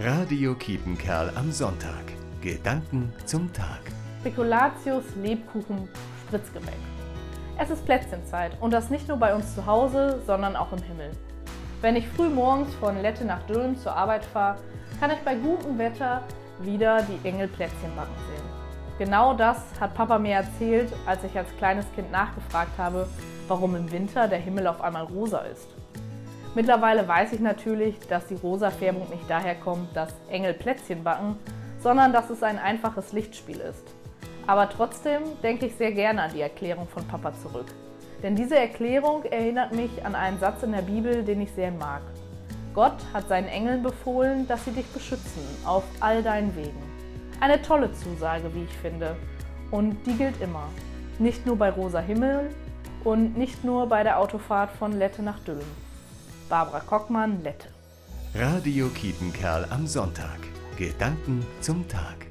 Radio Kiepenkerl am Sonntag. Gedanken zum Tag. Spekulatius Lebkuchen Spritzgebäck. Es ist Plätzchenzeit und das nicht nur bei uns zu Hause, sondern auch im Himmel. Wenn ich früh morgens von Lette nach Dülmen zur Arbeit fahre, kann ich bei gutem Wetter wieder die Engelplätzchen backen sehen. Genau das hat Papa mir erzählt, als ich als kleines Kind nachgefragt habe, warum im Winter der Himmel auf einmal rosa ist. Mittlerweile weiß ich natürlich, dass die rosa Färbung nicht daher kommt, dass Engel Plätzchen backen, sondern dass es ein einfaches Lichtspiel ist. Aber trotzdem denke ich sehr gerne an die Erklärung von Papa zurück. Denn diese Erklärung erinnert mich an einen Satz in der Bibel, den ich sehr mag. Gott hat seinen Engeln befohlen, dass sie dich beschützen auf all deinen Wegen. Eine tolle Zusage, wie ich finde. Und die gilt immer. Nicht nur bei rosa Himmel und nicht nur bei der Autofahrt von Lette nach Dülmen. Barbara Kockmann, Lette. Radio Kiepenkerl am Sonntag. Gedanken zum Tag.